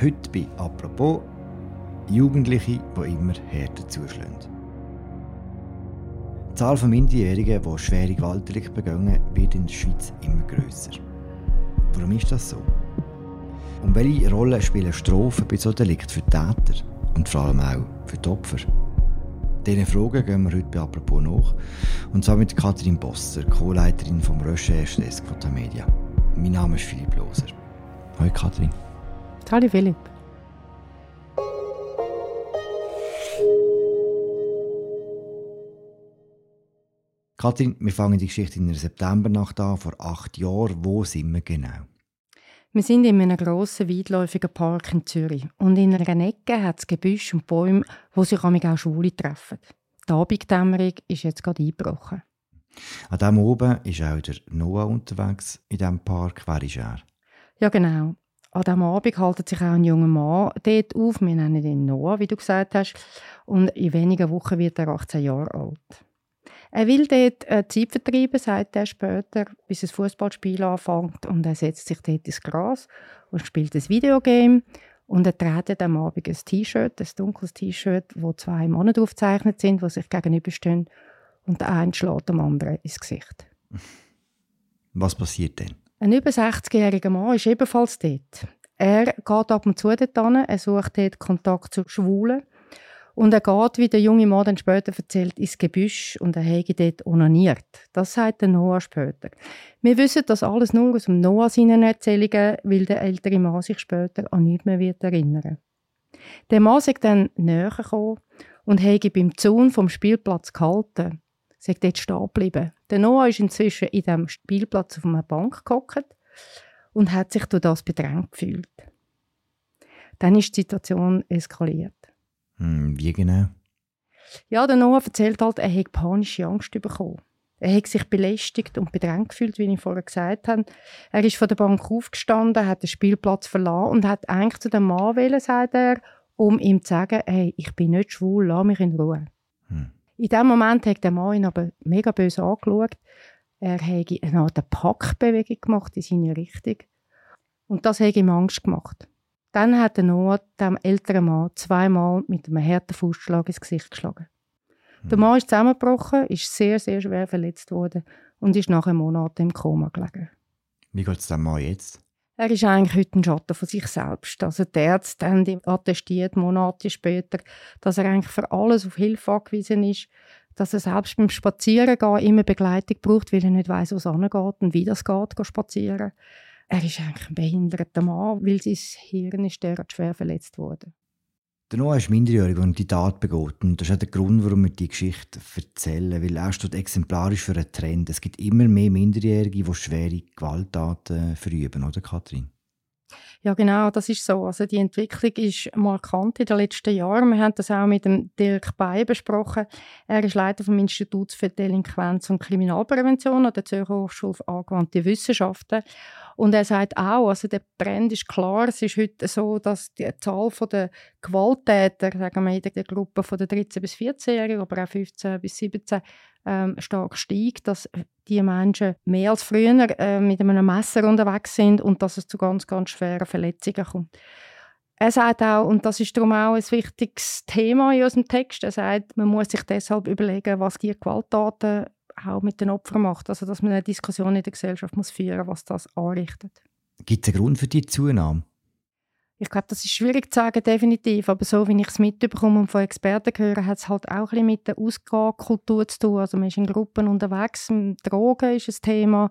Heute bei «Apropos» Jugendliche, die immer härter zuschlagen. Die Zahl von Minderjährigen, die schwere Gewaltdelikte begehen, wird in der Schweiz immer grösser. Warum ist das so? Und welche Rolle spielen Strafen bei solchen Delikten für die Täter und vor allem auch für die Opfer? Diesen Fragen gehen wir heute bei «Apropos» nach. Und zwar mit Katrin Bosser, Co-Leiterin vom Recherche-Desk von Media. Mein Name ist Philipp Loser. Hallo Katrin. Hallo Philipp. Katrin, wir fangen die Geschichte in der Septembernacht an, vor acht Jahren. Wo sind wir genau? Wir sind in einem grossen, weitläufigen Park in Zürich. Und in einer Ecke hat es Gebüsch und Bäume, wo sich auch Schwule treffen. Die Abenddämmerung ist jetzt gerade eingebrochen. An diesem oben ist auch der Noah unterwegs in diesem Park. Wer ist er? Ja, genau. An diesem Abend hält sich auch ein junger Mann dort auf. Wir nennen ihn Noah, wie du gesagt hast. Und in wenigen Wochen wird er 18 Jahre alt. Er will dort äh, Zeit vertreiben, sagt er später, bis ein Fußballspiel anfängt. Und er setzt sich dort ins Gras und spielt ein Videogame. Und er trägt am Abend ein T-Shirt, ein dunkles T-Shirt, wo zwei Männer aufgezeichnet sind, die sich gegenüberstehen. Und der eine schlägt dem anderen ins Gesicht. Was passiert denn? Ein über 60-jähriger Mann ist ebenfalls dort. Er geht ab und zu dort hin, er sucht dort Kontakt zu Schwulen. Und er geht, wie der junge Mann dann später erzählt, ins Gebüsch und er habe dort onaniert. Das sagt der Noah später. Wir wissen das alles nur aus dem Noah seinen Erzählungen, weil der ältere Mann sich später an nichts mehr wird erinnern Der Mann ist dann näher gekommen und habe beim Zaun vom Spielplatz gehalten. Sie ist dort stehen geblieben. Der Noah ist inzwischen in diesem Spielplatz auf einer Bank gehockt und hat sich durch das bedrängt gefühlt. Dann ist die Situation eskaliert. Hm, wie genau? Ja, der Noah erzählt halt, er hätte panische Angst bekommen. Er hat sich belästigt und bedrängt gefühlt, wie ich vorher gesagt habe. Er ist von der Bank aufgestanden, hat den Spielplatz verlassen und hat eigentlich zu dem Mann wählen, sagt er, um ihm zu sagen, hey, ich bin nicht schwul, lass mich in Ruhe. In dem Moment hat der Mann ihn aber mega böse angeschaut. Er hat eine Art Packbewegung gemacht in seine Richtung. Und das hat ihm Angst gemacht. Dann hat der Noah dem älteren Mann zweimal mit einem harten Fußschlag ins Gesicht geschlagen. Der hm. Mann ist zusammengebrochen, ist sehr, sehr schwer verletzt worden und ist nach einem Monat im Koma gelegen. Wie geht es dem Mann jetzt? Er ist eigentlich heute ein Schatten von sich selbst. Also die Ärzte haben attestiert, Monate später, dass er eigentlich für alles auf Hilfe angewiesen ist, dass er selbst beim Spazierengehen immer Begleitung braucht, weil er nicht weiß, wo es angeht und wie das geht, spazieren er ist eigentlich ein behinderter Mann, weil sein Hirn ist derart schwer verletzt wurde. Der Noah ist minderjährig und die Tat begeht. Und das ist auch der Grund, warum wir die Geschichte erzählen. Weil er steht exemplarisch für einen Trend. Es gibt immer mehr Minderjährige, die schwere Gewalttaten verüben, oder Kathrin? Ja, genau, das ist so. Also die Entwicklung ist markant in den letzten Jahren. Wir haben das auch mit dem Dirk Bay besprochen. Er ist Leiter vom Institut für Delinquenz und Kriminalprävention an der Zürcher Hochschule für angewandte Wissenschaften. Und er sagt auch, also der Trend ist klar, es ist heute so, dass die Zahl der Gewalttäter, sagen wir in der Gruppe von der 13- bis 14-Jährigen, aber auch 15- bis 17, ähm, stark steigt, dass die Menschen mehr als früher äh, mit einem Messer unterwegs sind und dass es zu ganz, ganz schweren Verletzungen kommt. Er sagt auch, und das ist darum auch ein wichtiges Thema in unserem Text, er sagt, man muss sich deshalb überlegen, was die Gewalttaten auch mit den Opfern macht. Also, dass man eine Diskussion in der Gesellschaft muss führen muss, was das anrichtet. Gibt es einen Grund für die Zunahme? Ich glaube, das ist schwierig zu sagen, definitiv. Aber so wie ich es mitbekomme und von Experten höre, hat es halt auch ein mit der Ausgehkultur zu tun. Also man ist in Gruppen unterwegs, Drogen ist ein Thema.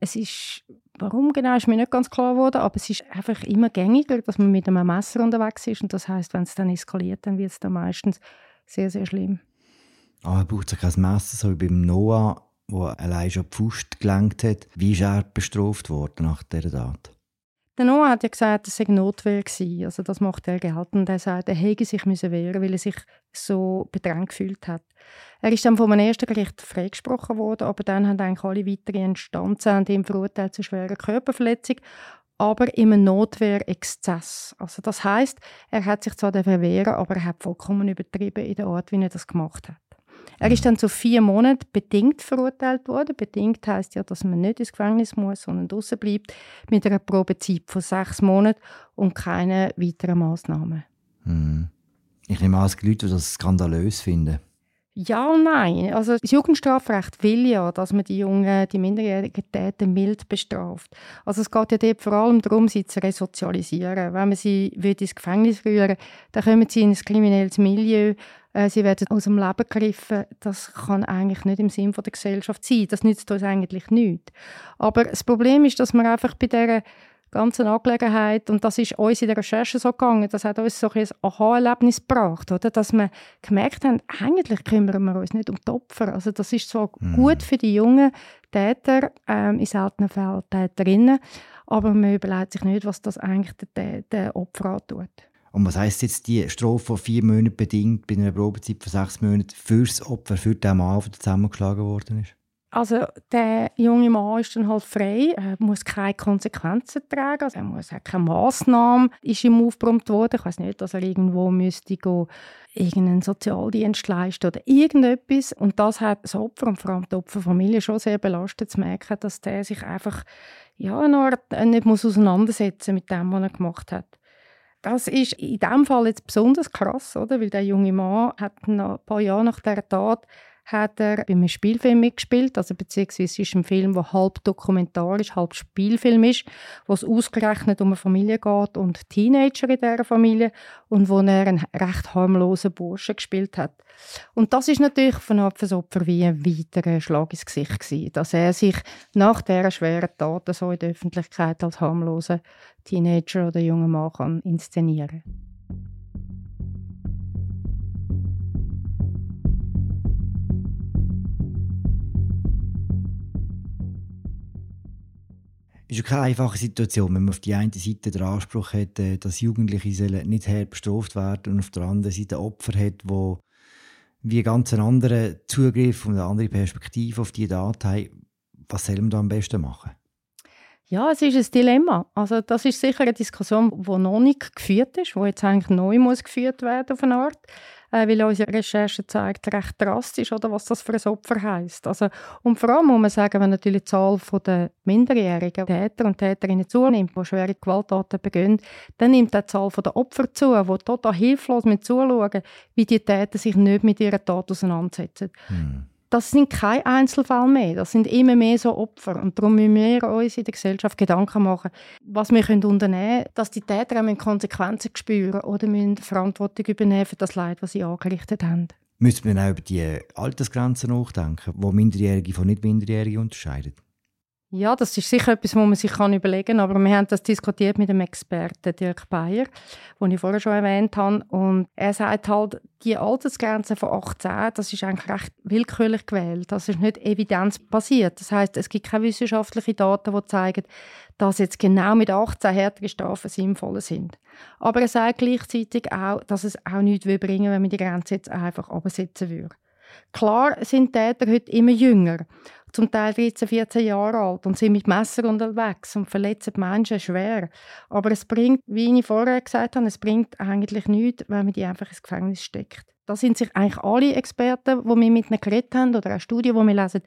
Es ist, warum genau, ist mir nicht ganz klar geworden, aber es ist einfach immer gängiger, dass man mit einem Messer unterwegs ist. Und das heißt, wenn es dann eskaliert, dann wird es dann meistens sehr, sehr schlimm. Ah, er braucht sich kein Messer, so wie beim Noah, wo allein schon die Faust gelenkt hat. Wie ist er bestraft worden nach dieser Tat? Der Noah hat ja gesagt, es sei Notwehr gewesen. Also das macht er geltend. Er sagt, er hätte sich müssen wehren, weil er sich so bedrängt gefühlt hat. Er ist dann vom ersten Gericht freigesprochen worden, aber dann haben eigentlich alle weiteren Instanzen ihm verurteilt zu schwerer Körperverletzung, aber im Notwehrexzess. Also das heißt, er hat sich zwar wehren, aber er hat vollkommen übertrieben in der Art, wie er das gemacht hat. Er ist dann zu vier Monaten bedingt verurteilt worden. Bedingt heißt ja, dass man nicht ins Gefängnis muss, sondern draußen bleibt, mit einer Probezeit von sechs Monaten und keine weiteren Maßnahmen. Hm. Ich nehme an, es gibt Leute, die das skandalös finden. Ja und nein. Also das Jugendstrafrecht will ja, dass man die jungen, die minderjährigen Täter mild bestraft. Also es geht ja dort vor allem darum, sie zu resozialisieren. Wenn man sie ins Gefängnis rühren dann kommen sie in ein kriminelles Milieu, äh, sie werden aus dem Leben gegriffen. Das kann eigentlich nicht im Sinn der Gesellschaft sein. Das nützt uns eigentlich nichts. Aber das Problem ist, dass man einfach bei dieser ganzen Angelegenheit. Und das ist uns in der Recherche so gegangen. Das hat uns so ein Aha-Erlebnis gebracht, oder? Dass wir gemerkt haben, eigentlich kümmern wir uns nicht um die Opfer. Also das ist zwar mhm. gut für die jungen Täter, ähm, in seltenen Fällen Täterinnen, aber man überlegt sich nicht, was das eigentlich der, der Opfer antut. Und was heisst jetzt die Strafe von vier Monaten bedingt bei einer Probezeit von sechs Monaten fürs Opfer, für den Mann, der zusammengeschlagen worden ist? Also der junge Mann ist dann halt frei, er muss keine Konsequenzen tragen, also er muss auch keine Massnahme ist ihm aufgebrummt worden. Ich weiß nicht, dass er irgendwo müsste gehen, irgendeinen Sozialdienst leisten oder irgendetwas. Und das hat das Opfer und vor allem die Opferfamilie schon sehr belastet zu merken, dass der sich einfach ja, eine äh, nicht muss auseinandersetzen mit dem, was er gemacht hat. Das ist in diesem Fall jetzt besonders krass, oder? weil der junge Mann hat ein paar Jahre nach der Tat hat er bei einem Spielfilm mitgespielt, also beziehungsweise ist ein Film, der halb dokumentarisch, halb Spielfilm ist, wo es ausgerechnet um eine Familie geht und Teenager in dieser Familie und wo er einen recht harmlosen Burschen gespielt hat. Und das ist natürlich von Opfer Opfer wie ein weiterer Schlag ins Gesicht gewesen, dass er sich nach dieser schweren Tat so in der Öffentlichkeit als harmloser Teenager oder junger Mann kann inszenieren kann. Ist ja keine einfache Situation, wenn man auf die eine Seite den Anspruch hat, äh, dass Jugendliche nicht hart bestraft werden und auf der anderen Seite Opfer hat, wo wie ganz anderen Zugriff und eine andere Perspektive auf die Daten haben. Was soll man da am besten machen? Ja, es ist ein Dilemma. Also das ist sicher eine Diskussion, die noch nicht geführt ist, die jetzt eigentlich neu muss geführt werden auf eine Art äh, weil unsere Recherche zeigt recht drastisch, oder, was das für ein Opfer heisst. Also, und vor allem muss man sagen, wenn natürlich die Zahl der minderjährigen Täter und Täterinnen zunimmt, die schwere Gewalttaten begehen, dann nimmt die Zahl der Opfer zu, die total hilflos mit zuschauen, wie die Täter sich nicht mit ihrer Tat auseinandersetzen. Hm das sind keine Einzelfälle mehr, das sind immer mehr so Opfer. Und darum müssen wir uns in der Gesellschaft Gedanken machen, was wir unternehmen können, dass die Täter auch Konsequenzen spüren oder müssen Verantwortung übernehmen für das Leid, das sie angerichtet haben. Müssen wir auch über die Altersgrenzen nachdenken, wo Minderjährige von Nicht-Minderjährigen unterscheiden? Ja, das ist sicher etwas, was man sich kann überlegen kann. Aber wir haben das diskutiert mit dem Experten Dirk Bayer, den ich vorher schon erwähnt habe. Und er sagt halt, die Altersgrenze von 18, das ist eigentlich recht willkürlich gewählt. Das ist nicht evidenzbasiert. Das heißt, es gibt keine wissenschaftlichen Daten, die zeigen, dass jetzt genau mit 18 härtere Strafen sinnvoll sind. Aber er sagt gleichzeitig auch, dass es auch nichts bringen würde, wenn man die Grenze jetzt einfach absetzen würde. Klar sind Täter heute immer jünger zum Teil 13, 14 Jahre alt und sind mit Messer unterwegs und verletzen Menschen schwer. Aber es bringt, wie ich vorher gesagt habe, es bringt eigentlich nichts, wenn man die einfach ins Gefängnis steckt. Da sind sich eigentlich alle Experten, die wir mit ihnen geredet haben oder auch Studien, die wir lesen,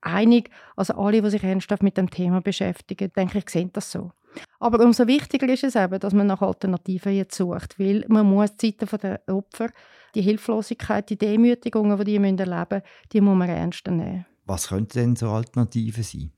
einig. Also alle, die sich ernsthaft mit dem Thema beschäftigen, denke ich, sehen das so. Aber umso wichtiger ist es eben, dass man nach Alternativen jetzt sucht, weil man muss die Zeiten der Opfer, die Hilflosigkeit, die Demütigungen, die die erleben müssen, die muss man ernst nehmen. Was könnten denn so Alternativen sein?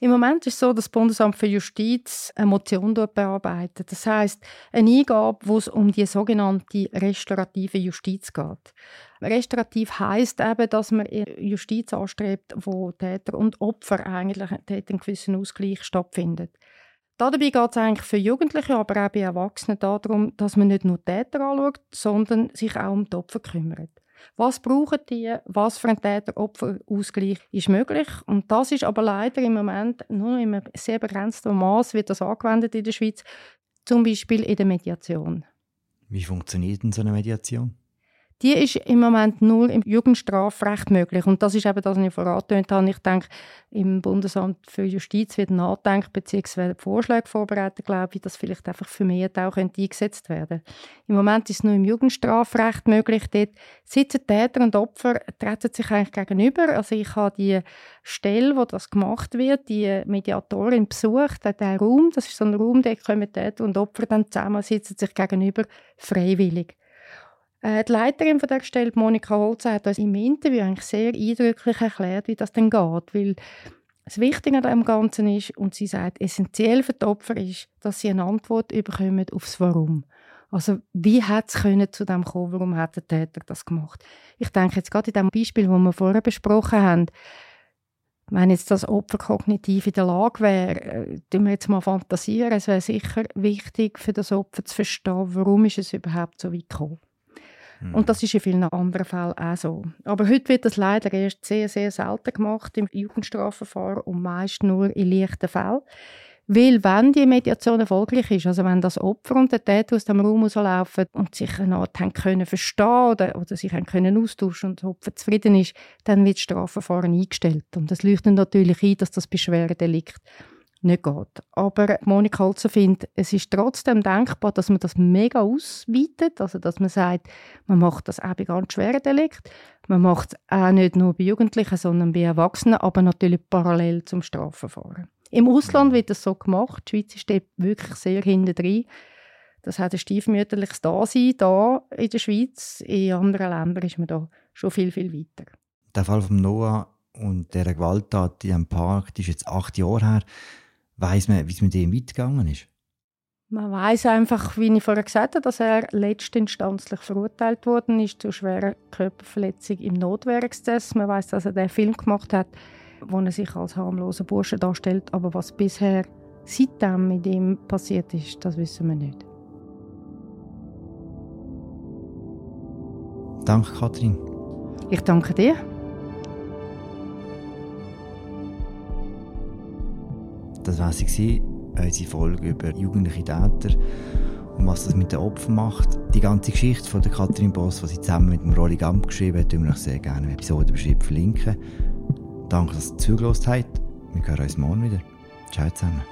Im Moment ist es so, dass das Bundesamt für Justiz eine Motion bearbeitet. Das heißt, eine Eingabe, wo es um die sogenannte restaurative Justiz geht. Restaurativ heißt eben, dass man Justiz anstrebt, wo Täter und Opfer eigentlich einen gewissen Ausgleich stattfindet. Dabei geht es eigentlich für Jugendliche, aber auch bei Erwachsenen darum, dass man nicht nur Täter anschaut, sondern sich auch um die Opfer kümmert. Was brauchen die? Was für ein Täter-Opfer-Ausgleich ist möglich? Und das ist aber leider im Moment nur in einem sehr begrenzten Maß wird das angewendet in der Schweiz, zum Beispiel in der Mediation. Wie funktioniert denn so eine Mediation? Die ist im Moment nur im Jugendstrafrecht möglich. Und das ist eben das, was ich vorhin habe. Ich denke, im Bundesamt für Justiz wird nachdenken bzw. Vorschläge vorbereitet, glaube ich, dass vielleicht einfach vermehrt auch eingesetzt werden Im Moment ist es nur im Jugendstrafrecht möglich. Dort sitzen Täter und Opfer, treten sich eigentlich gegenüber. Also ich habe die Stelle, wo das gemacht wird, die Mediatorin besucht, den Raum, das ist so ein Raum, da kommen Täter und Opfer dann zusammen, sitzen sich gegenüber, freiwillig. Äh, die Leiterin von der Stelle, Monika Holzer, hat uns im Interview eigentlich sehr eindrücklich erklärt, wie das denn geht, weil das Wichtige an dem Ganzen ist, und sie sagt, essentiell für die Opfer ist, dass sie eine Antwort bekommen aufs Warum. Also wie hat es zu dem kommen, warum hat der Täter das gemacht? Ich denke jetzt gerade in dem Beispiel, das wir vorher besprochen haben, wenn jetzt das Opfer kognitiv in der Lage wäre, äh, wir jetzt mal fantasieren, es wäre sicher wichtig für das Opfer zu verstehen, warum ist es überhaupt so weit gekommen. Mhm. Und das ist in vielen anderen Fällen auch so. Aber heute wird das leider erst sehr, sehr selten gemacht im Jugendstrafverfahren und meist nur in leichten Fällen. Weil wenn die Mediation erfolgreich ist, also wenn das Opfer und der Täter aus dem Raum rauslaufen und sich eine Art haben können verstehen oder, oder sich haben können austauschen und das Opfer zufrieden ist, dann wird das Strafverfahren eingestellt. Und das leuchtet natürlich ein, dass das Beschwerdelikt nicht geht. Aber Monika Holzer findet, es ist trotzdem denkbar, dass man das mega ausweitet, also dass man sagt, man macht das auch bei ganz schweren Delikten, man macht es auch nicht nur bei Jugendlichen, sondern bei Erwachsenen, aber natürlich parallel zum Strafverfahren. Im Ausland wird das so gemacht. Die Schweiz steht wirklich sehr hinten drin. Das hat ein stiefmütterliches Dasein da in der Schweiz. In anderen Ländern ist man da schon viel, viel weiter. Der Fall von Noah und der Gewalttat in diesem Park ist jetzt acht Jahre her. Weiß man, wie es mit ihm weitergegangen ist? Man weiß einfach, wie ich vorher gesagt habe, dass er letztinstanzlich verurteilt worden ist zu schwerer Körperverletzung im Notwehrexzess. Man weiß, dass er den Film gemacht hat wo er sich als harmloser Bursche darstellt. Aber was bisher seitdem mit ihm passiert ist, das wissen wir nicht. Danke, Kathrin. Ich danke dir. Das war sie, unsere Folge über jugendliche Täter und was das mit den Opfern macht. Die ganze Geschichte von der Katrin Boss, die sie zusammen mit dem Rolli Gamp geschrieben hat, tun wir euch sehr gerne im Episodenbeschrieb verlinken. Danke, dass ihr zugelassen habt. Wir hören uns morgen wieder. Ciao zusammen.